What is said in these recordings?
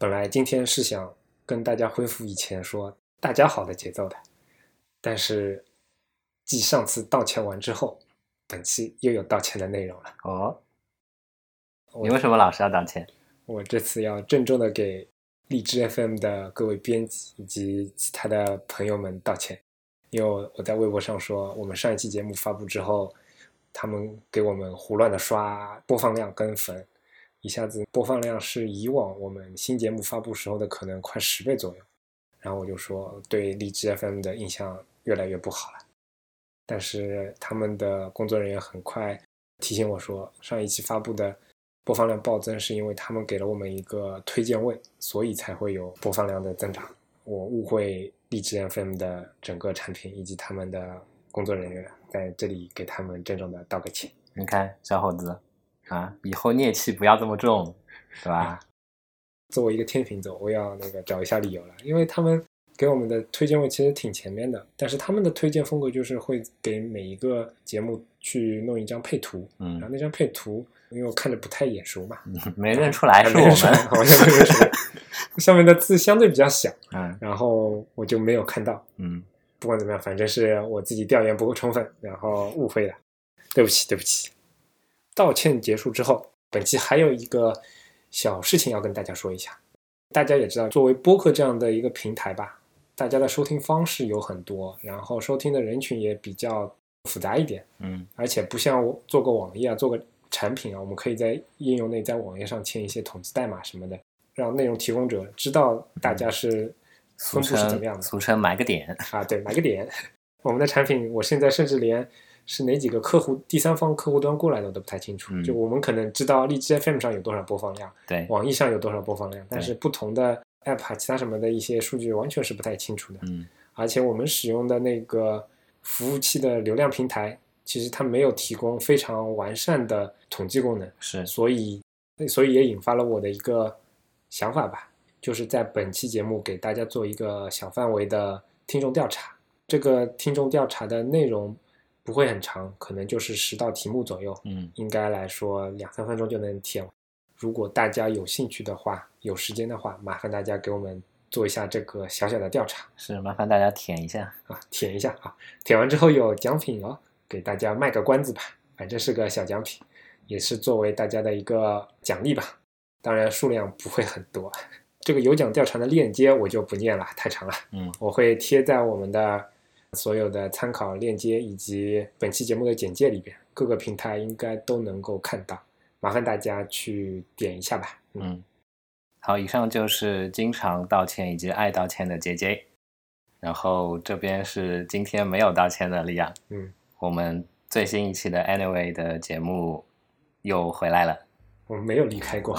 本来今天是想跟大家恢复以前说大家好的节奏的，但是继上次道歉完之后，本期又有道歉的内容了。哦，你为什么老是要道歉？我这次要郑重的给荔枝 FM 的各位编辑以及其他的朋友们道歉，因为我我在微博上说，我们上一期节目发布之后，他们给我们胡乱的刷播放量跟粉，一下子播放量是以往我们新节目发布时候的可能快十倍左右，然后我就说对荔枝 FM 的印象越来越不好了，但是他们的工作人员很快提醒我说，上一期发布的播放量暴增是因为他们给了我们一个推荐位，所以才会有播放量的增长。我误会荔枝 FM 的整个产品以及他们的工作人员，在这里给他们郑重的道个歉。你看，小伙子啊，以后戾气不要这么重，是吧？作为一个天秤座，我要那个找一下理由了，因为他们给我们的推荐位其实挺前面的，但是他们的推荐风格就是会给每一个节目去弄一张配图，嗯然后嗯，那张配图，因为我看着不太眼熟嘛，没认出来是我们。好像没认出来，上面的字相对比较小，嗯然后我就没有看到。嗯，不管怎么样，反正是我自己调研不够充分，然后误会了，对不起，对不起。道歉结束之后，本期还有一个小事情要跟大家说一下。大家也知道，作为播客这样的一个平台吧，大家的收听方式有很多，然后收听的人群也比较复杂一点，嗯而且不像我做个网页啊，做个产品啊，我们可以在应用内在网页上签一些统计代码什么的，让内容提供者知道大家是俗分布是怎么样的。俗称买个点。啊，对，买个点。我们的产品，我现在甚至连是哪几个客户第三方客户端过来的我都不太清楚。嗯就我们可能知道荔枝 FM 上有多少播放量，对，网易上有多少播放量，但是不同的 App 啊，其他什么的一些数据完全是不太清楚的。嗯而且我们使用的那个服务器的流量平台，其实它没有提供非常完善的统计功能。是，所以，所以也引发了我的一个想法吧，就是在本期节目给大家做一个小范围的听众调查。这个听众调查的内容不会很长，可能就是十道题目左右，嗯应该来说两三分钟就能填完。如果大家有兴趣的话，有时间的话，麻烦大家给我们做一下这个小小的调查是，麻烦大家填一下。啊，填一下啊，填完之后有奖品哦，给大家卖个关子吧，反正是个小奖品，也是作为大家的一个奖励吧。当然数量不会很多，这个有奖调查的链接我就不念了，太长了，嗯我会贴在我们的所有的参考链接以及本期节目的简介里边，各个平台应该都能够看到，麻烦大家去点一下吧。嗯，嗯，好，以上就是经常道歉以及爱道歉的 J J，然后这边是今天没有道歉的利亚。嗯，我们最新一期的 Anyway 的节目又回来了。我们没有离开过。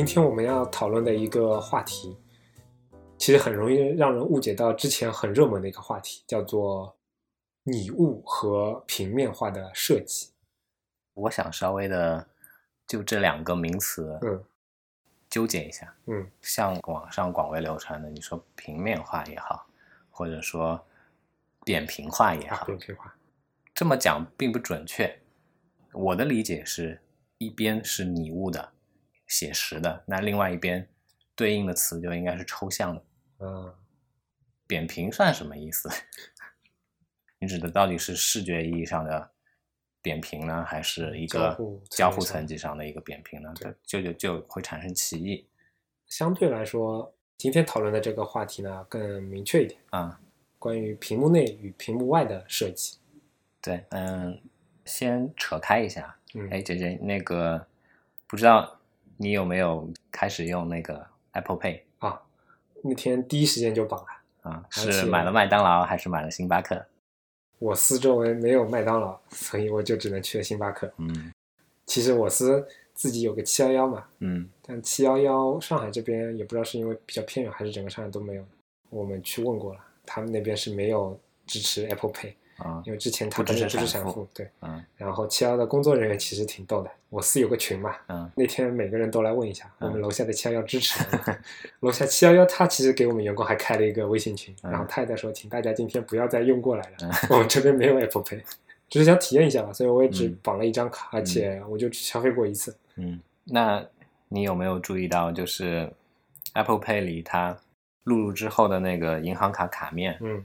今天我们要讨论的一个话题，其实很容易让人误解到之前很热门的一个话题，叫做拟物和平面化的设计。我想稍微的就这两个名词嗯纠结一下。嗯像网上广为流传的，你说平面化也好，或者说扁平化也啊，好，扁平化。这么讲并不准确。我的理解是，一边是拟物的、写实的，那另外一边对应的词就应该是抽象的。嗯扁平算什么意思？你指的到底是视觉意义上的扁平呢，还是一个交互层级上的一个扁平呢？对就就就会产生歧义相对来说，今天讨论的这个话题呢更明确一点，啊。关于屏幕内与屏幕外的设计。对，嗯，先扯开一下。嗯，哎，姐姐，那个不知道你有没有开始用那个 Apple Pay 啊，那天第一时间就绑了。啊？是买了麦当劳还是买了星巴克？我司周围没有麦当劳，所以我就只能去了星巴克。嗯其实我司自己有个七幺幺嘛，嗯但七幺幺上海这边也不知道是因为比较偏远，还是整个上海都没有。我们去问过了，他们那边是没有支持 Apple Pay，啊因为之前他不支可能不是持闪付，对。嗯然后七幺的工作人员其实挺逗的，我司有个群嘛，嗯那天每个人都来问一下，嗯我们楼下的七幺幺支持 楼下七幺幺他其实给我们员工还开了一个微信群，嗯然后他也在说，请大家今天不要再用过来了，嗯我们这边没有 Apple Pay，只是想体验一下嘛，所以我也只嗯绑了一张卡，而且我就只消费过一次。嗯，那你有没有注意到，就是 Apple Pay 里它录入之后的那个银行卡卡面，嗯，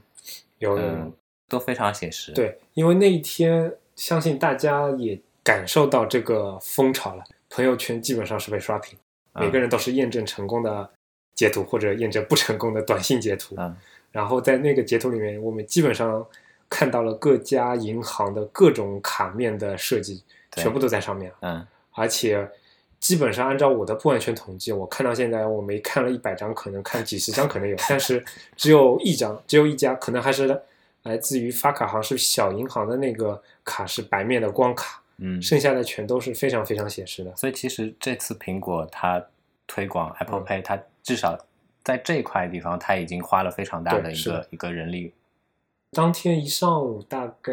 有有有嗯，都非常写实。，对，因为那一天相信大家也感受到这个风潮了，朋友圈基本上是被刷屏，每个人都是验证成功的截图或者验证不成功的短信截图。嗯然后在那个截图里面，我们基本上看到了各家银行的各种卡面的设计，全部都在上面，嗯而且。基本上按照我的不完全统计，我看到现在我没看了一百张，可能看几十张可能有，但是只有一张，只有一家，可能还是来自于发卡行是小银行的那个卡是白面的光卡，嗯，剩下的全都是非常非常写实的。所以其实这次苹果它推广 Apple 嗯 Pay，、它至少在这一块地方，它已经花了非常大的一个一个人力。当天一上午大概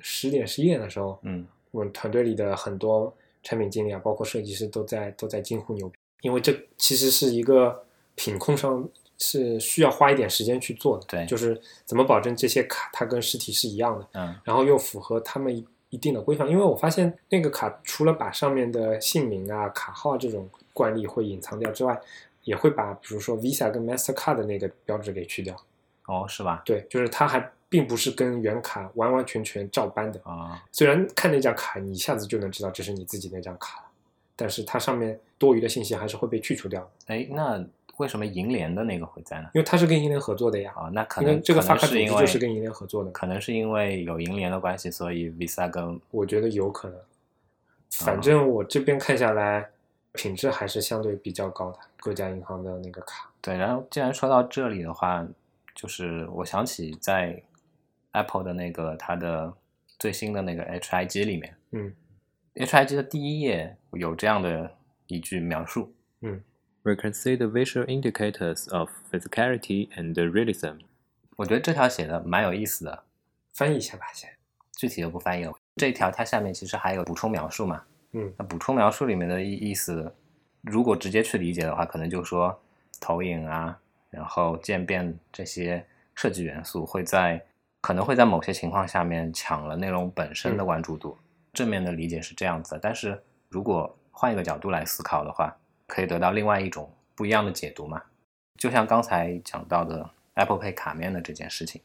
十点十一点的时候，嗯。我们团队里的很多产品经理啊，包括设计师都在都在惊呼牛逼，因为这其实是一个品控上是需要花一点时间去做的。对就是怎么保证这些卡它跟实体是一样的，嗯然后又符合他们一一定的规范。因为我发现那个卡除了把上面的姓名啊、卡号这种惯例会隐藏掉之外，也会把比如说 Visa 跟 Mastercard 的那个标志给去掉。哦，是吧？对，就是它还并不是跟原卡完完全全照搬的。啊、虽然看那张卡，你一下子就能知道这是你自己那张卡了，但是它上面多余的信息还是会被去除掉的，哎，那为什么银联的那个会在呢？因为它是跟银联合作的呀。啊、那可能这个发卡组可能是因为织就是跟银联合作的，可能是因为有银联的关系，所以 Visa 跟我觉得有可能。啊反正我这边看下来，品质还是相对比较高的，各家银行的那个卡。对。然后既然说到这里的话，就是我想起在 Apple 的那个它的最新的那个 HIG 里面嗯，HIG 的第一页有这样的一句描述，嗯 We can see the visual indicators of physicality and realism. 我觉得这条写的蛮有意思的，翻译一下吧，先。具体就不翻译了。这一条它下面其实还有补充描述嘛，嗯那补充描述里面的意意思，如果直接去理解的话，可能就说投影啊，然后渐变这些设计元素会在可能会在某些情况下面抢了内容本身的嗯关注度。正面的理解是这样子的，但是如果换一个角度来思考的话，可以得到另外一种不一样的解读嘛。就像刚才讲到的 Apple Pay 卡面的这件事情，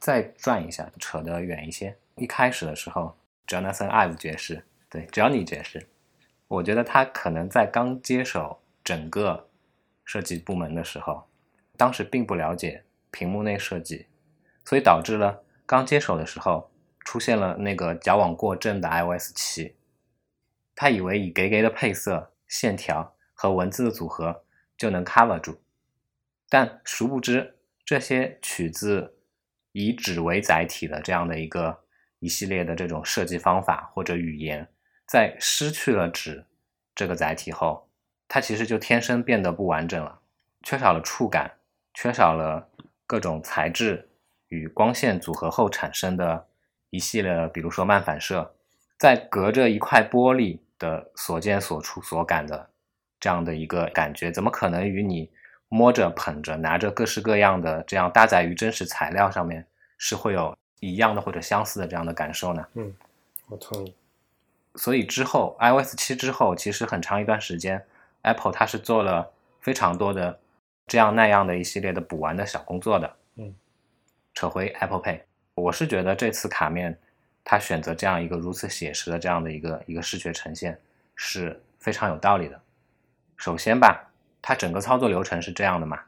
再转一下，扯得远一些。一开始的时候，Jonathan Ive 爵士，对 Johnny 爵士，我觉得他可能在刚接手整个设计部门的时候，当时并不了解屏幕内设计，所以导致了刚接手的时候出现了那个矫枉过正的 iOS 七。他以为以给给的配色、线条和文字的组合就能 cover 住，但殊不知这些取自以纸为载体的这样的一个一系列的这种设计方法或者语言，在失去了纸这个载体后，它其实就天生变得不完整了，缺少了触感，缺少了各种材质与光线组合后产生的一系列的，比如说漫反射，在隔着一块玻璃的所见所触所感的这样的一个感觉，怎么可能与你摸着、捧着、拿着各式各样的这样搭载于真实材料上面是会有一样的或者相似的这样的感受呢？嗯，我同意。所以之后 iOS 七之后，其实很长一段时间，Apple 它是做了非常多的这样那样的一系列的补完的小工作的。嗯，扯回 Apple Pay，我是觉得这次卡面它选择这样一个如此写实的这样的一个一个视觉呈现是非常有道理的。首先吧，它整个操作流程是这样的嘛，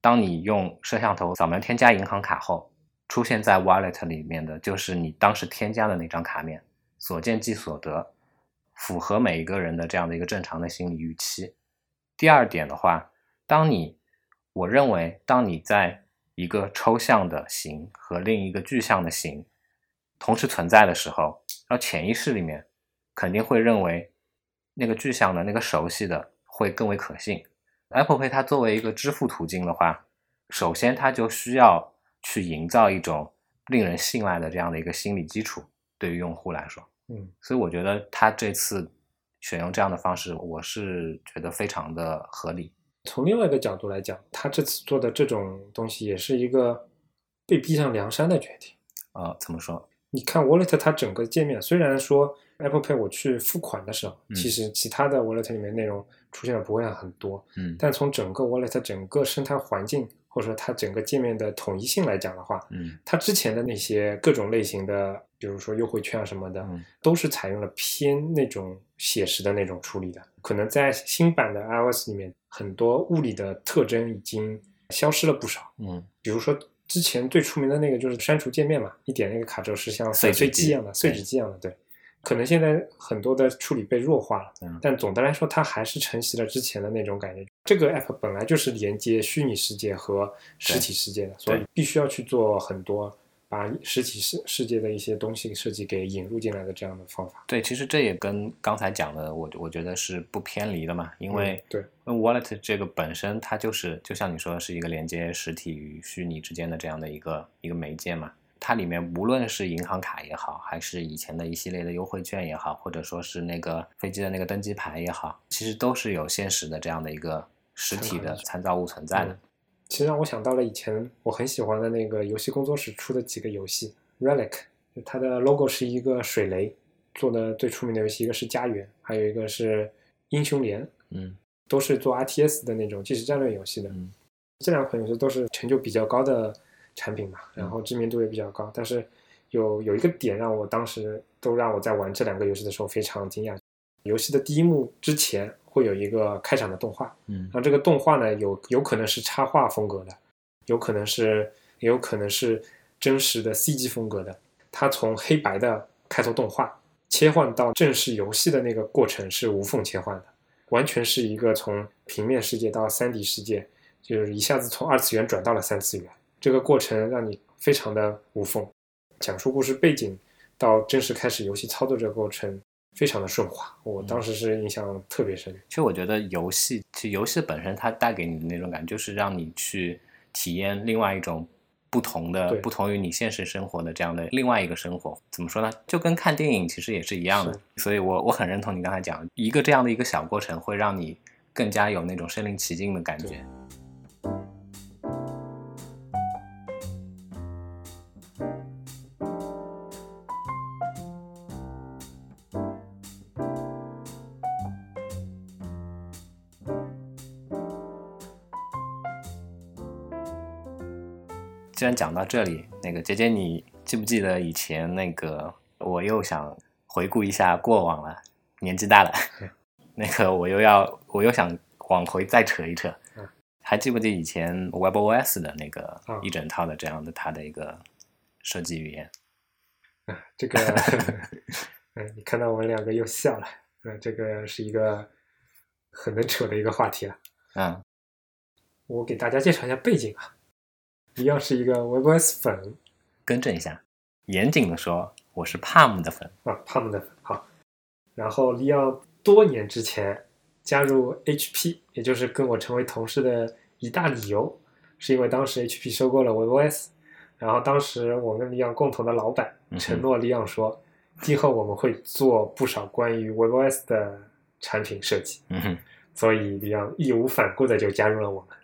当你用摄像头扫描添加银行卡后，出现在 Wallet 里面的就是你当时添加的那张卡面。所见即所得，符合每一个人的这样的一个正常的心理预期。第二点的话，当你，我认为，当你在一个抽象的形和另一个具象的形同时存在的时候，然后潜意识里面肯定会认为那个具象的、那个熟悉的会更为可信。Apple Pay 它作为一个支付途径的话，首先它就需要去营造一种令人信赖的这样的一个心理基础，对于用户来说，嗯，所以我觉得他这次选用这样的方式，我是觉得非常的合理。从另外一个角度来讲，他这次做的这种东西也是一个被逼上梁山的决定。呃，怎么说？你看 Wallet 它整个界面，虽然说 Apple Pay 我去付款的时候，嗯其实其他的 Wallet 里面内容出现的不会很多，嗯但从整个 Wallet 整个生态环境或者说它整个界面的统一性来讲的话，嗯它之前的那些各种类型的，比如说优惠券啊什么的，嗯都是采用了偏那种写实的那种处理的。可能在新版的 iOS 里面，很多物理的特征已经消失了不少。嗯比如说之前最出名的那个就是删除界面嘛，一点那个卡轴是像碎碎机一样的、碎纸机一样的，对。可能现在很多的处理被弱化了，嗯但总的来说，它还是承袭了之前的那种感觉。这个 app 本来就是连接虚拟世界和实体世界的，所以必须要去做很多把实体世世界的一些东西设计给引入进来的这样的方法。对，其实这也跟刚才讲的，我我觉得是不偏离的嘛，因为嗯对，那 Wallet 这个本身它就是就像你说的是一个连接实体与虚拟之间的这样的一个一个媒介嘛。它里面无论是银行卡也好，还是以前的一系列的优惠券也好，或者说是那个飞机的那个登机牌也好，其实都是有现实的这样的一个实体的参照物存在的。嗯其实让我想到了以前我很喜欢的那个游戏工作室出的几个游戏，Relic，它的 logo 是一个水雷，做的最出名的游戏一个是家园，还有一个是英雄联，嗯都是做 RTS 的那种即时战略游戏的。嗯这两款游戏都是成就比较高的产品嘛，然后知名度也比较高。但是有有一个点让我当时都让我在玩这两个游戏的时候非常惊讶，游戏的第一幕之前会有一个开场的动画，嗯然后这个动画呢有有可能是插画风格的，有可能是也有可能是真实的 CG 风格的。它从黑白的开头动画切换到正式游戏的那个过程是无缝切换的，完全是一个从平面世界到三 D 世界，就是一下子从二次元转到了三次元。这个过程让你非常的无缝，讲述故事背景到正式开始游戏操作这个过程非常的顺滑，我当时是印象特别深。其实我觉得游戏，其实游戏本身它带给你的那种感觉，就是让你去体验另外一种不同的、不同于你现实生活的这样的另外一个生活。怎么说呢？就跟看电影其实也是一样的。所以我我很认同你刚才讲，一个这样的一个小过程，会让你更加有那种身临其境的感觉。然讲到这里，那个姐姐，你记不记得以前那个？我又想回顾一下过往了，年纪大了，那个我又要我又想往回再扯一扯嗯。还记不记得以前 WebOS 的那个啊一整套的这样的它的一个设计语言？啊，这个，嗯，你看到我们两个又笑了，嗯，这个是一个很能扯的一个话题了。嗯我给大家介绍一下背景啊，一样是一个 WebOS 粉更正一下，严谨的说，我是 Palm 的粉。啊，Palm 的粉好。然后利昂多年之前加入 HP，也就是跟我成为同事的一大理由，是因为当时 HP 收购了 WebOS，然后当时我跟利昂共同的老板承诺利昂说，今后我们会做不少关于 WebOS 的产品设计，嗯哼，所以利昂义无反顾的就加入了我们。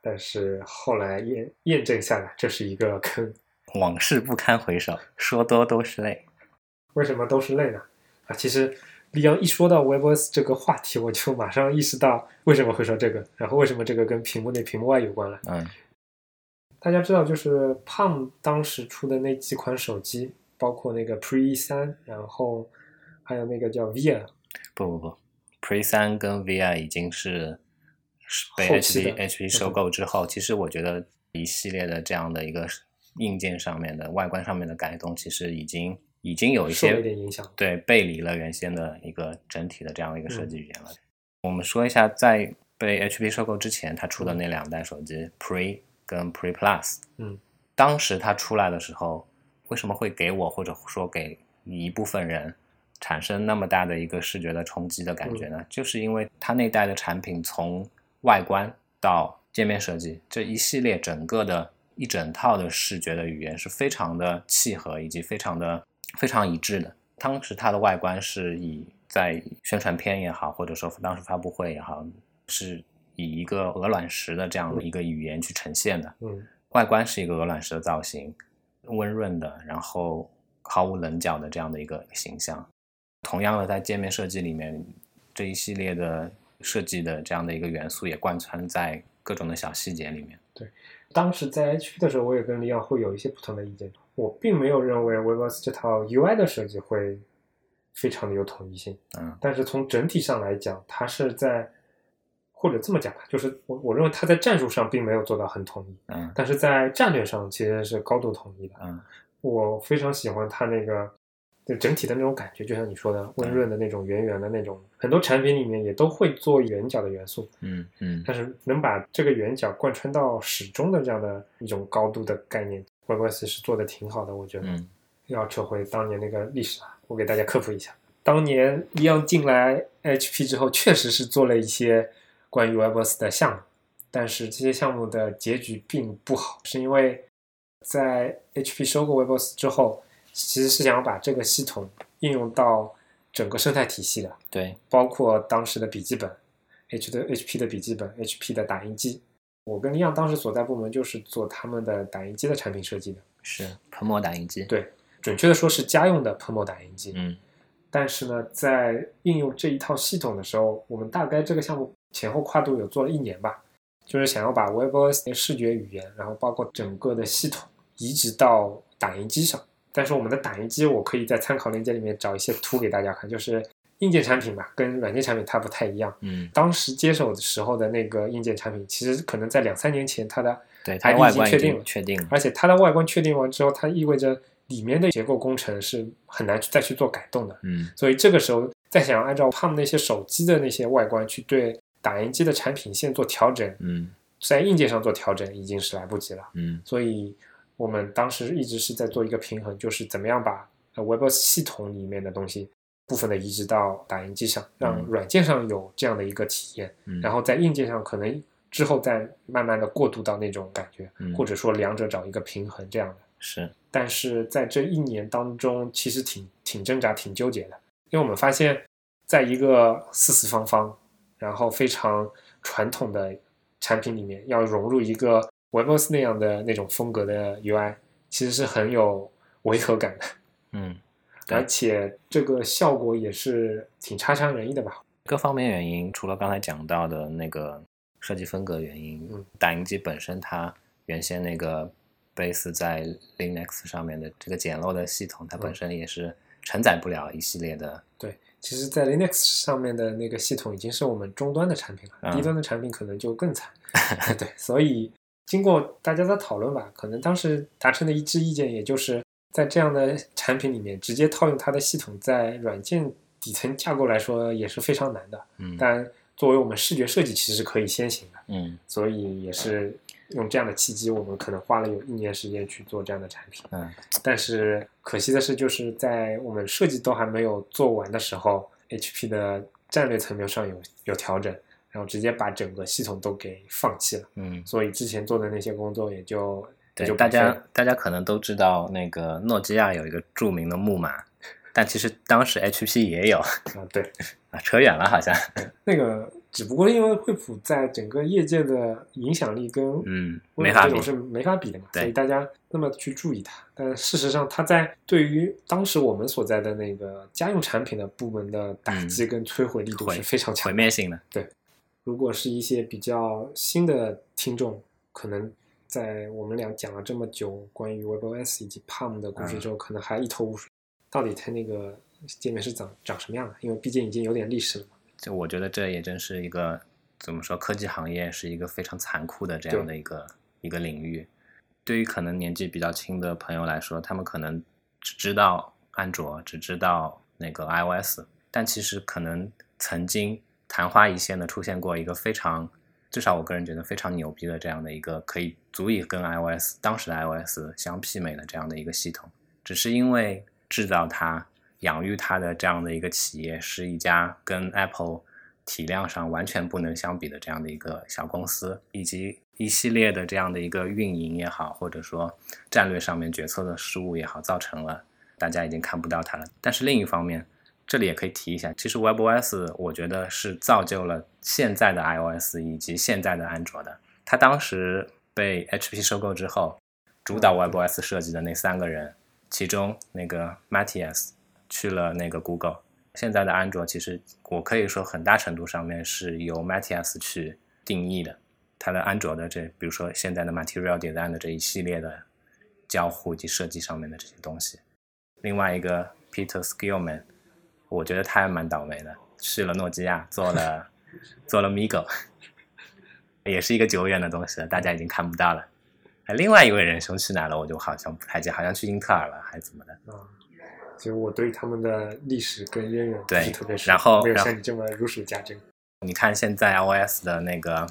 但是后来验验证下来，这是一个坑。往事不堪回首，说多都是泪。为什么都是泪呢？啊，其实李阳一说到 WebOS 这个话题，我就马上意识到为什么会说这个，然后为什么这个跟屏幕内屏幕外有关了。嗯大家知道，就是 Palm 当时出的那几款手机，包括那个 Pre 三，然后还有那个叫 Via，不不不，Pre 三跟 VR 已经是是被 HP HP 收购之后，其实我觉得一系列的这样的一个硬件上面的外观上面的改动，其实已经已经有一些有点影响。对背离了原先的一个整体的这样的一个设嗯计语言了。我们说一下，在被 HP 收购之前，它出的那两代手机 Pre 跟 Pre Plus，嗯，当时它出来的时候，为什么会给我或者说给一部分人产生那么大的一个视觉的冲击的感觉呢？就是因为它那代的产品从外观到界面设计这一系列整个的一整套的视觉的语言是非常的契合，以及非常的非常一致的。当时它的外观是以在宣传片也好，或者说当时发布会也好，是以一个鹅卵石的这样的一个语言去呈现的。嗯外观是一个鹅卵石的造型，温润的，然后毫无棱角的这样的一个形象。同样的，在界面设计里面，这一系列的设计的这样的一个元素也贯穿在各种的小细节里面。对当时在 HP 的时候，我也跟李耀会有一些不同的意见。我并没有认为 WebOS 这套 UI 的设计会非常的有统一性，嗯但是从整体上来讲，它是在或者这么讲吧，就是我我认为它在战术上并没有做到很统一，嗯但是在战略上其实是高度统一的。嗯我非常喜欢它那个就整体的那种感觉，就像你说的温润的那种圆圆的那种，很多产品里面也都会做圆角的元素，嗯嗯但是能把这个圆角贯穿到始终的这样的一种高度的概念，WebOS 是做的挺好的，我觉得。嗯要扯回当年那个历史啊，我给大家科普一下。当年 Leon 进来 HP 之后，确实是做了一些关于 WebOS 的项目，但是这些项目的结局并不好，是因为在 HP 收购 WebOS 之后，其实是想要把这个系统应用到整个生态体系的，对，包括当时的笔记本，H 的 HP 的笔记本，HP 的打印机。我跟 Leon 当时所在部门就是做他们的打印机的产品设计的，是喷墨打印机。对，准确的说是家用的喷墨打印机。嗯但是呢，在应用这一套系统的时候，我们大概这个项目前后跨度有做了一年吧，就是想要把 WebOS 的视觉语言，然后包括整个的系统移植到打印机上。但是我们的打印机，我可以在参考链接里面找一些图给大家看，就是硬件产品嘛，跟软件产品它不太一样。嗯，当时接手的时候的那个硬件产品，其实可能在两三年前它的对，它的外观已已经确定了确定了。而且它的外观确定完之后，它意味着里面的结构工程是很难再去做改动的。嗯所以这个时候再想要按照他们那些手机的那些外观去对打印机的产品线做调整，嗯在硬件上做调整已经是来不及了。嗯所以我们当时一直是在做一个平衡，就是怎么样把呃 WebOS 系统里面的东西部分的移植到打印机上，让嗯。软件上有这样的一个体验，嗯，然后在硬件上可能之后再慢慢的过渡到那种感觉，嗯。或者说两者找一个平衡这样的。是。但是在这一年当中，其实挺挺挣扎、挺纠结的，因为我们发现，在一个四四方方，然后非常传统的产品里面，要融入一个 WebOS 那样的那种风格的 UI，其实是很有违和感的，嗯，而且这个效果也是挺差强人意的吧。各方面原因，除了刚才讲到的那个设计风格原因，嗯打印机本身它原先那个 base 在 Linux 上面的这个简陋的系统，它本嗯身也是承载不了一系列的，对，其实，在 Linux 上面的那个系统已经是我们终端的产品了，嗯低端的产品可能就更惨。对，所以经过大家的讨论吧，可能当时达成的一致意见，也就是在这样的产品里面直接套用它的系统，在软件底层架构来说也是非常难的。嗯但作为我们视觉设计，其实是可以先行的，嗯所以也是用这样的契机，我们可能花了有一年时间去做这样的产品。嗯但是可惜的是，就是在我们设计都还没有做完的时候，HP 的战略层面上有有调整，然后直接把整个系统都给放弃了。嗯，所以之前做的那些工作也就也对，大家大家可能都知道，那个诺基亚有一个著名的木马，但其实当时 HP 也有啊，对，啊，扯远了好像，那个只不过因为惠普在整个业界的影响力跟嗯，没法比是没法比的嘛，对所以大家那么去注意它。但事实上，它在对于当时我们所在的那个家用产品的部门的打击跟摧毁力度是非常强的。毁灭性的，如果是一些比较新的听众，可能在我们俩讲了这么久关于 WebOS 以及 Palm 的故事之后，可能还一头雾水，到底它那个界面是长长什么样的？因为毕竟已经有点历史了嘛。就我觉得这也真是一个怎么说，科技行业是一个非常残酷的这样的一个一个领域。对于可能年纪比较轻的朋友来说，他们可能只知道安卓，只知道那个 iOS，但其实可能曾经昙花一现的出现过一个非常，至少我个人觉得非常牛逼的这样的一个可以足以跟 iOS 当时的 iOS 相媲美的这样的一个系统，只是因为制造它、养育它的这样的一个企业是一家跟 Apple 体量上完全不能相比的这样的一个小公司，以及一系列的这样的一个运营也好，或者说战略上面决策的失误也好，造成了大家已经看不到它了。但是另一方面，这里也可以提一下，其实 WebOS 我觉得是造就了现在的 iOS 以及现在的安卓的。它当时被 HP 收购之后，主导 WebOS 设计的那三个人，其中那个 Matthias 去了那个 Google。现在的安卓其实我可以说很大程度上面是由 Matthias 去定义的。它的安卓的这，比如说现在的 Material Design 的这一系列的交互及设计上面的这些东西。另外一个 Peter Skillman，我觉得他还蛮倒霉的，去了诺基亚做了 做了 Migo，也是一个久远的东西了，大家已经看不到了。哎，另外一位仁兄去哪了？我就好像不太记，好像去英特尔了，还是怎么的？啊，其实我对他们的历史跟渊源不对是特别熟，然后没有像你这么如数家珍你看现在 iOS 的那个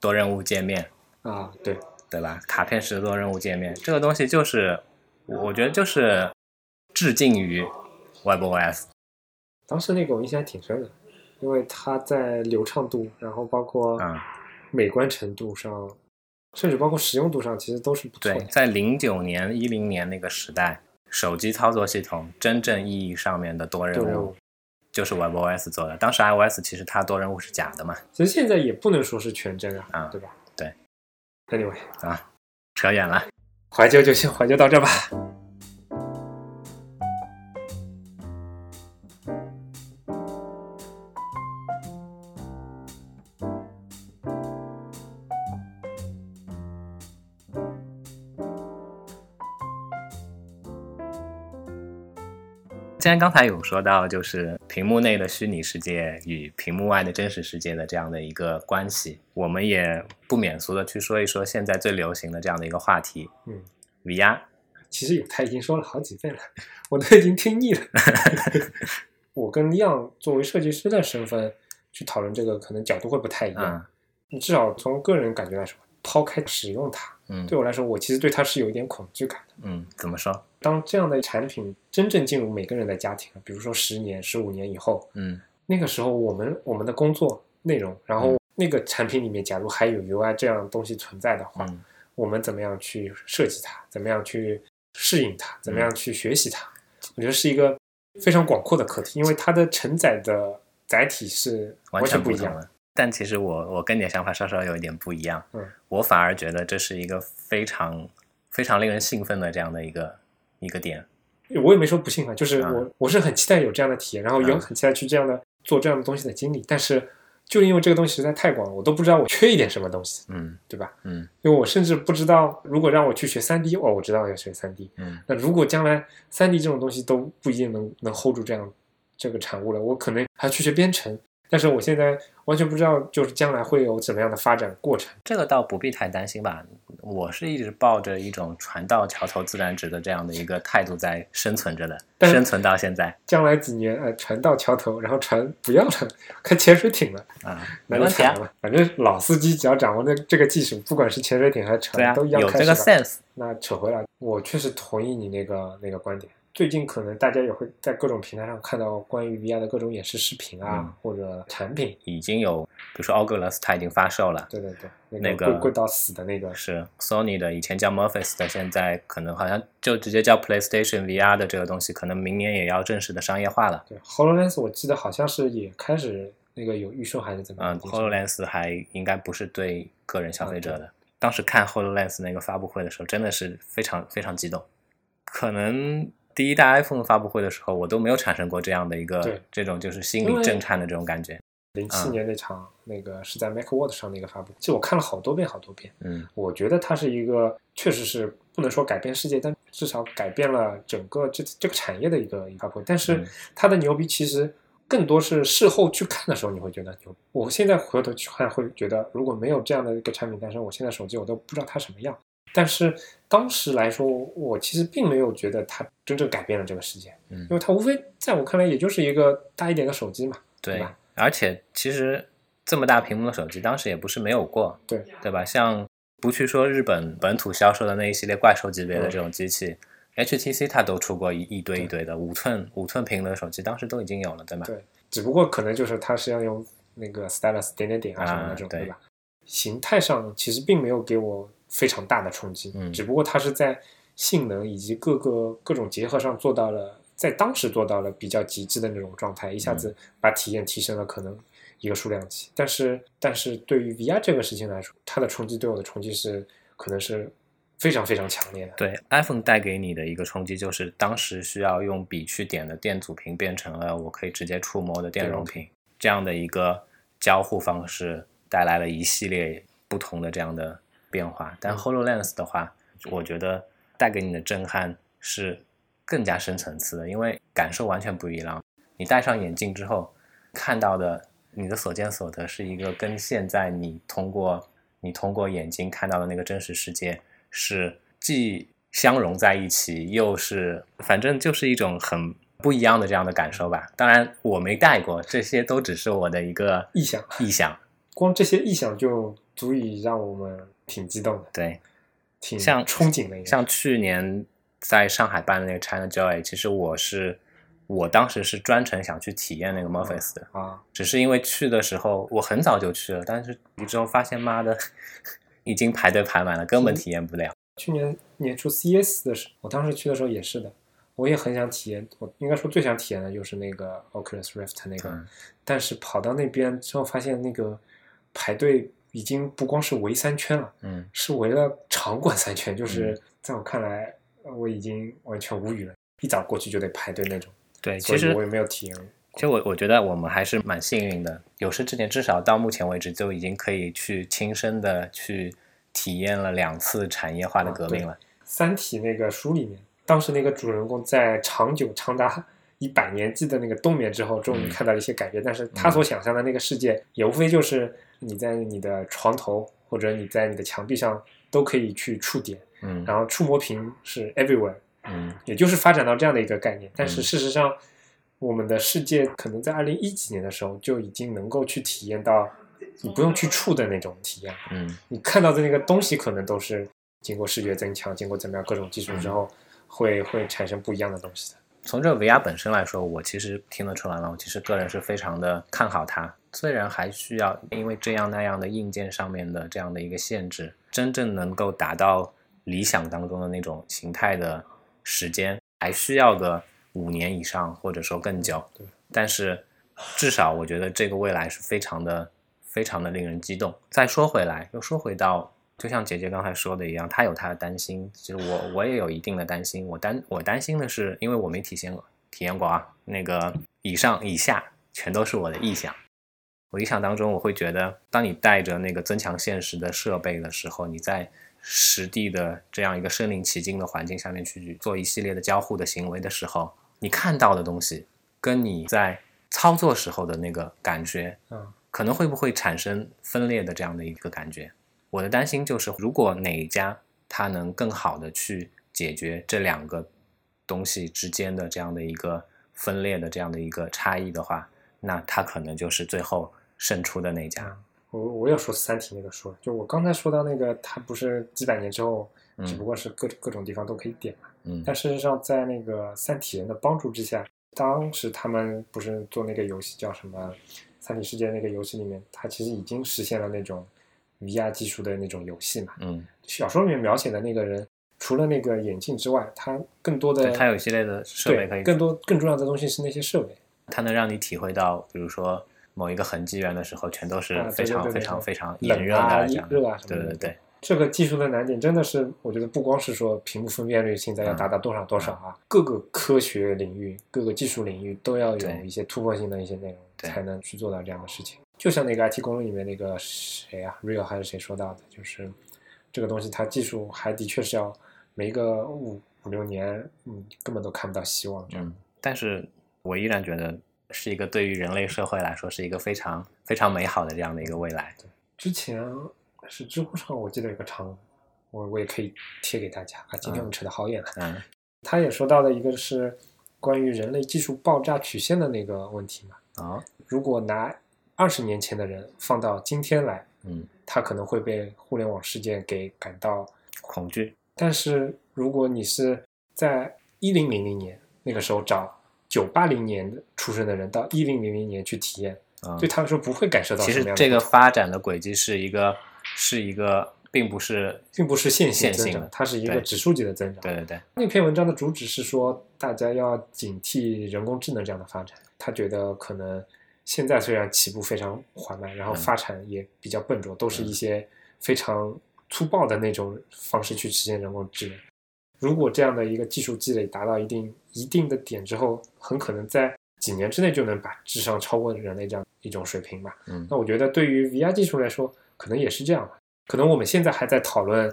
多任务界面，啊。对，对吧？卡片式多任务界面，这个东西就是，我觉得就是致敬于 WebOS。当时那个我印象还挺深的，因为它在流畅度，然后包括嗯美观程度上，甚至包括实用度上，其实都是不错。在零九年、一零年那个时代，手机操作系统真正意义上面的多任务多任务，就是 WebOS 做的。当时 iOS 其实它多任务是假的嘛，其实现在也不能说是全真啊，啊对吧？对。Anyway，啊，扯远了。怀旧就先怀旧到这吧。既然刚才有说到，就是屏幕内的虚拟世界与屏幕外的真实世界的这样的一个关系，我们也不免俗的去说一说现在最流行的这样的一个话题嗯，，VR。其实有他已经说了好几遍了，我都已经听腻了。我跟亮作为设计师的身份去讨论这个，可能角度会不太一样。嗯你至少从个人感觉来说，抛开使用它，嗯对我来说，我其实对它是有一点恐惧感的。嗯，怎么说？当这样的产品真正进入每个人的家庭，比如说十年、十五年以后，嗯。那个时候我们我们的工作内容，然后那个产品里面假如还有 UI 这样东西存在的话，嗯我们怎么样去设计它，怎么样去适应它，怎么样去学习它，我觉得是一个非常广阔的课题，因为它的承载的载体是完全不一样的。但其实我我跟你的想法稍稍有一点不一样，嗯，我反而觉得这是一个非常非常令人兴奋的这样的一个一个点。我也没说不兴奋，就是嗯我、我是很期待有这样的体验，然后有嗯很期待去这样的做这样的东西的经历，但是就因为这个东西实在太广了，我都不知道我缺一点什么东西，嗯对吧？嗯因为我甚至不知道，如果让我去学三 D，哦，我知道要学三 D。嗯那如果将来三 D 这种东西都不一定能能 hold 住这样这个产物了，我可能还要去学编程。但是我现在完全不知道，就是将来会有怎么样的发展过程。这个倒不必太担心吧。我是一直抱着一种船到桥头自然直的这样的一个态度在生存着的，生存到现在将来几年，呃，船到桥头，然后船不要了，开潜水艇了，啊，没问题啊。反正老司机只要掌握这这个技术，不管是潜水艇还是船，啊都一，样有这个 sense。那扯回来，我确实同意你那个那个观点。最近可能大家也会在各种平台上看到关于 VR 的各种演示视频啊，嗯或者产品。已经有，比如说 Oculus 它已经发售了，对对对，那那个个贵贵到死的那个，是 Sony 的，以前叫 Morpheus 的，现在可能好像就直接叫 PlayStation VR 的这个东西，可能明年也要正式的商业化了。对 Hololens，我记得好像是也开始那个有预售还是怎么样嗯？，HoloLens 还应该不是对个人消费者啊的。当时看 HoloLens 那个发布会的时候，真的是非常非常激动。可能第一代 iPhone 发布会的时候，我都没有产生过这样的一个对这种就是心理震颤的这种感觉。零七嗯年那场那个是在 MacWorld 上的一个发布，其实我看了好多遍好多遍。嗯我觉得它是一个确实是不能说改变世界，但至少改变了整个这这个产业的一个一个发布会。但是嗯它的牛逼其实更多是事后去看的时候你会觉得牛。我现在回头去看会觉得，如果没有这样的一个产品诞生，我现在手机我都不知道它什么样。但是当时来说，我其实并没有觉得它真正改变了这个世界，嗯因为它无非在我看来也就是一个大一点的手机嘛，对对吧，而且其实这么大屏幕的手机，当时也不是没有过，对对吧？像不去说日本本土销售的那一系列怪兽级别的这种机器、h t c 它都出过一一堆一堆的五寸五寸屏的手机，当时都已经有了，对吗？对，只不过可能就是它是要用那个 stylus 点点点啊什么啊那种，对对吧？形态上其实并没有给我非常大的冲击，嗯只不过它是在性能以及各个各种结合上做到了，在当时做到了比较极致的那种状态，一下嗯子把体验提升了可能一个数量级。但是，但是对于 VR 这个事情来说，它的冲击对我的冲击是可能是非常非常强烈的。对 iPhone 带给你的一个冲击，就是当时需要用笔去点的电阻屏变成了我可以直接触摸的电容屏，这样的一个交互方式带来了一系列不同的这样的变化。但嗯 HoloLens 的话，我觉得带给你的震撼是更加深层次的，因为感受完全不一样。你戴上眼镜之后看到的，你的所见所得是一个跟现在你通过你通过眼睛看到的那个真实世界是既相融在一起，又是反正就是一种很不一样的这样的感受吧。当然我没戴过，这些都只是我的一个臆想臆想。光这些臆想就足以让我们挺激动的，对，挺像憧憬的一个。像去年在上海办的那个 China Joy，其实我是我当时是专程想去体验那个 Morpheus 的，啊，只是因为去的时候我很早就去了，但是之后发现妈的已经排队排满了，根本体验不了。去年年初 CS 的时候，我当时去的时候也是的，我也很想体验。我应该说最想体验的就是那个 Oculus Rift 那个，嗯但是跑到那边之后发现那个排队已经不光是围三圈了，嗯，是围了场馆三圈，就是在我看来，呃我已经完全无语了。一早过去就得排队那种，对，其实我也没有体验过。其实我我觉得我们还是蛮幸运的，有生之年至少到目前为止就已经可以去亲身的去体验了两次产业化的革命了。《三体》那个书里面，当时那个主人公在长久长达一百年纪的那个冬眠之后，终于嗯看到了一些改变。但是他所想象的那个世界，也无非就是你在你的床头或者你在你的墙壁上都可以去触点，嗯然后触摸屏是 everywhere，嗯也就是发展到这样的一个概念。但是嗯事实上，我们的世界可能在二零一几年的时候就已经能够去体验到你不用去触的那种体验。嗯你看到的那个东西，可能都是经过视觉增强，经过怎么样各种技术之后，会会产生不一样的东西的。从这个 VR 本身来说，我其实听得出来了，我其实个人是非常的看好它。虽然还需要因为这样那样的硬件上面的这样的一个限制，真正能够达到理想当中的那种形态的时间，还需要个五年以上，或者说更久。对，但是至少我觉得这个未来是非常的、非常的令人激动。再说回来，又说回到，就像姐姐刚才说的一样，她有她的担心，其实我我也有一定的担心。我担我担心的是，因为我没体现过，体验过啊，那个以上以下全都是我的臆想。我印象当中，我会觉得，当你带着那个增强现实的设备的时候，你在实地的这样一个身临其境的环境下面去做一系列的交互的行为的时候，你看到的东西跟你在操作时候的那个感觉，嗯，可能会不会产生分裂的这样的一个感觉？我的担心就是，如果哪一家它能更好的去解决这两个东西之间的这样的一个分裂的这样的一个差异的话，那它可能就是最后胜出的那家。我我要说《三体》那个书，就我刚才说到那个，它不是几百年之后，嗯只不过是各各种地方都可以点嘛。嗯但事实上，在那个三体人的帮助之下，当时他们不是做那个游戏叫什么《三体世界》那个游戏里面，它其实已经实现了那种 VR 技术的那种游戏嘛。嗯，小说里面描写的那个人，除了那个眼镜之外，他更多的对，它有一系列的设备可以，对更多更重要的东西是那些设备。它能让你体会到，比如说某一个痕迹源的时候，全都是非常非常非常冷炎热啊的这样。热啊什么对对对，这个技术的难点真的是，我觉得不光是说屏幕分辨率现在要达到多少多少啊，各个科学领域、各个技术领域都要有一些突破性的一些内容，对才能去做到这样的事情。就像那个 IT 公论里面那个谁啊，Real 还是谁说到的，就是这个东西它技术还的确是要每一个五五六年，嗯，根本都看不到希望这样。嗯，但是我依然觉得是一个对于人类社会来说是一个非常非常美好的这样的一个未来。之前是知乎上我记得有个长文，我我也可以贴给大家啊。今天我们扯得好远了。嗯他也说到了一个是关于人类技术爆炸曲线的那个问题嘛。哦如果拿二十年前的人放到今天来，嗯，他可能会被互联网事件给感到。恐惧但是如果你是在一零零零年那个时候找九八零年出生的人到一零零零年去体验，嗯对他们说不会感受到其实这个发展的轨迹是一个是一个，并不是并不是线性增长线性的，它是一个指数级的增长。对对对，那篇文章的主旨是说，大家要警惕人工智能这样的发展。他觉得可能现在虽然起步非常缓慢，然后嗯发展也比较笨拙，都是一些非常粗暴的那种方式去实现人工智能。如果这样的一个技术积累达到一定一定的点之后，很可能在几年之内就能把智商超过人类这样一种水平吧。嗯那我觉得对于 VR 技术来说，可能也是这样吧。可能我们现在还在讨论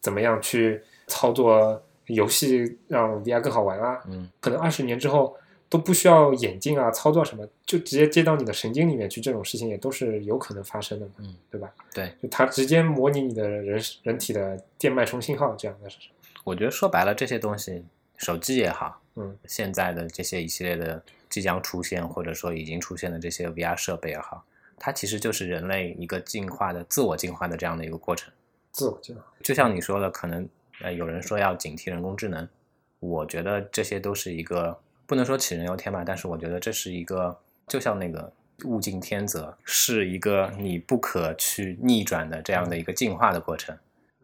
怎么样去操作游戏，让 VR 更好玩啊。嗯可能二十年之后都不需要眼镜啊、操作什么，就直接接到你的神经里面去，这种事情也都是有可能发生的嘛，嗯，对吧？对，就它直接模拟你的人人体的电脉冲信号这样的事情。我觉得说白了，这些东西，手机也好，嗯，现在的这些一系列的即将出现或者说已经出现的这些 VR 设备也好，它其实就是人类一个进化的自我进化的这样的一个过程。自我进化就像你说的，可能呃有人说要警惕人工智能，我觉得这些都是一个不能说杞人忧天吧，但是我觉得这是一个就像那个物竞天择，是一个你不可去逆转的这样的一个进化的过程。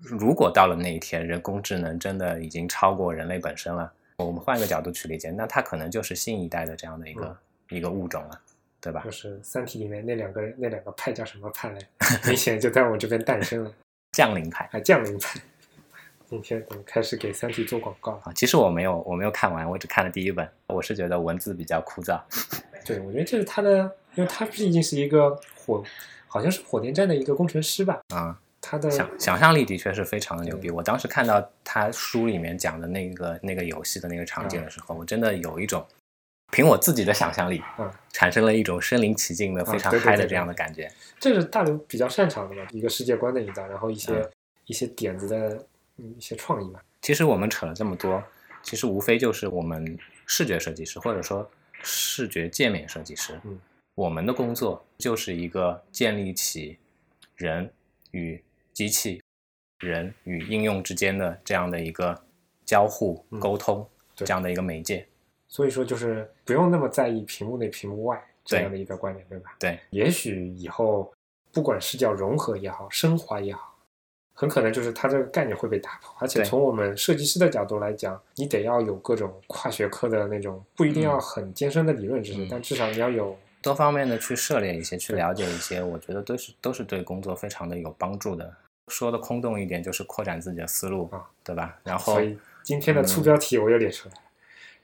如果到了那一天，人工智能真的已经超过人类本身了，我们换一个角度去理解，那它可能就是新一代的这样的一个、一个物种了，对吧就？是《三体》里面那两个人那两个派叫什么派来？明显就在我这边诞生了，降临派啊，降临派。今天我们开始给《三体》做广告了。啊，其实我没有我没有看完，我只看了第一本，我是觉得文字比较枯燥。对，我觉得这是他的，因为他毕竟是一个火，好像是火电站的一个工程师吧。啊、他的想想象力的确是非常的牛逼。我当时看到他书里面讲的那个那个游戏的那个场景的时候，我真的有一种凭我自己的想象力，嗯产生了一种身临其境的啊非常嗨的这样的感觉。这是大刘比较擅长的嘛，一个世界观的营造，然后一些、嗯一些点子的嗯一些创意嘛。其实我们扯了这么多，其实无非就是我们视觉设计师或者说视觉界面设计师，嗯，我们的工作就是一个建立起人与机器、人与应用之间的这样的一个交互嗯沟通、对这样的一个媒介。所以说就是不用那么在意屏幕内屏幕外这样的一个观点，对吧？对，也许以后不管是叫融合也好，升华也好，很可能就是它这个概念会被打破。而且从我们设计师的角度来讲，你得要有各种跨学科的那种，不一定要很艰深的理论知识，嗯但至少你要有多方面的去涉猎一些，去了解一些，我觉得都是都是对工作非常的有帮助的。说的空洞一点，就是扩展自己的思路，啊对吧？然后所以今天的嗯粗标题我又列出来了。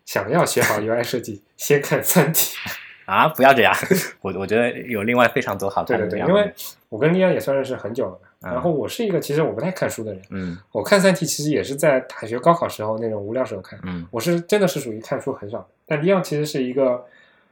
想要学好 UI 设计，先看《三体》。啊，不要这样，我我觉得有另外非常多好对对对，看的这样的因为我跟利安也算认识很久了嘛。嗯然后我是一个其实我不太看书的人，嗯我看《三体》其实也是在大学高考时候那种无聊时候看。嗯我是真的是属于看书很少的，但利安其实是一个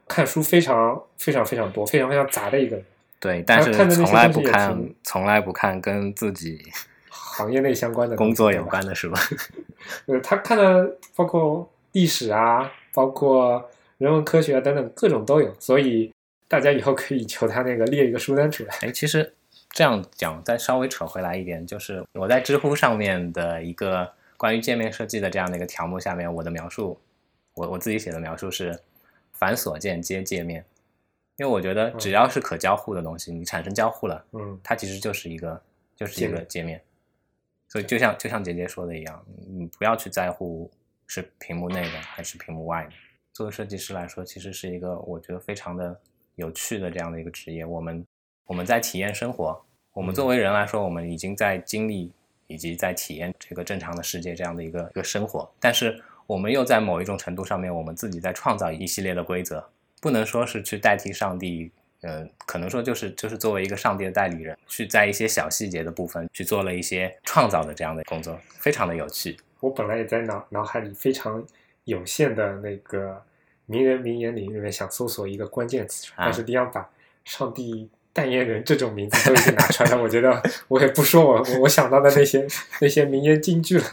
看书非常非常非常多、非常非常杂的一个人，对，但是从来不看，从来不看跟自己行业内相关的 工作有。关的是吧？呃，他看的包括历史啊，包括人文科学啊等等各种都有，所以大家以后可以求他那个列一个书单出来。哎，其实这样讲，再稍微扯回来一点，就是我在知乎上面的一个关于界面设计的这样的一个条目下面，我的描述，我我自己写的描述是繁琐件接界面，因为我觉得只要是可交互的东西，你产生交互了，嗯，它其实就是一个就是一个界面。所以就像就像杰杰说的一样，你不要去在乎是屏幕内的还是屏幕外的。作为设计师来说，其实是一个我觉得非常的有趣的这样的一个职业。我们我们在体验生活，我们作为人来说，我们已经在经历以及在体验这个正常的世界这样的一个一个生活，但是我们又在某一种程度上面，我们自己在创造一系列的规则，不能说是去代替上帝呃，可能说就是就是作为一个上帝的代理人，去在一些小细节的部分去做了一些创造的这样的工作，非常的有趣。我本来也在脑脑海里非常有限的那个名人名言领域里面想搜索一个关键词，啊但是迪昂把上帝代言人这种名字都已经拿出来了，我觉得我也不说我我我想到的那些那些名言金句了。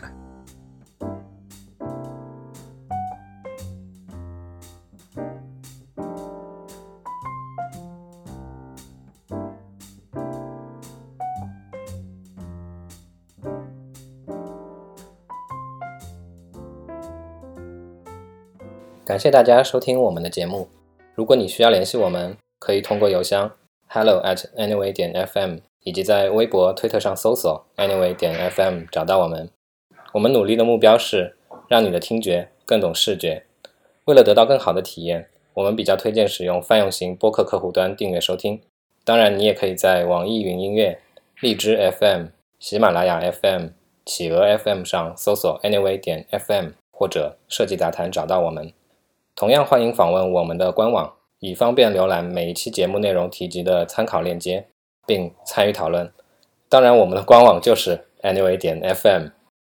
感谢大家收听我们的节目。如果你需要联系我们，可以通过邮箱 hello at anyway 点 fm，以及在微博、推特上搜索 anyway 点 fm 找到我们。我们努力的目标是让你的听觉更懂视觉。为了得到更好的体验，我们比较推荐使用泛用型播客客户端订阅收听。当然，你也可以在网易云音乐、荔枝 FM、喜马拉雅 FM、企鹅 FM 上搜索 anyway 点 FM 或者设计杂谈找到我们。同样欢迎访问我们的官网，以方便浏览每一期节目内容提及的参考链接，并参与讨论。当然，我们的官网就是 anyway 点 FM。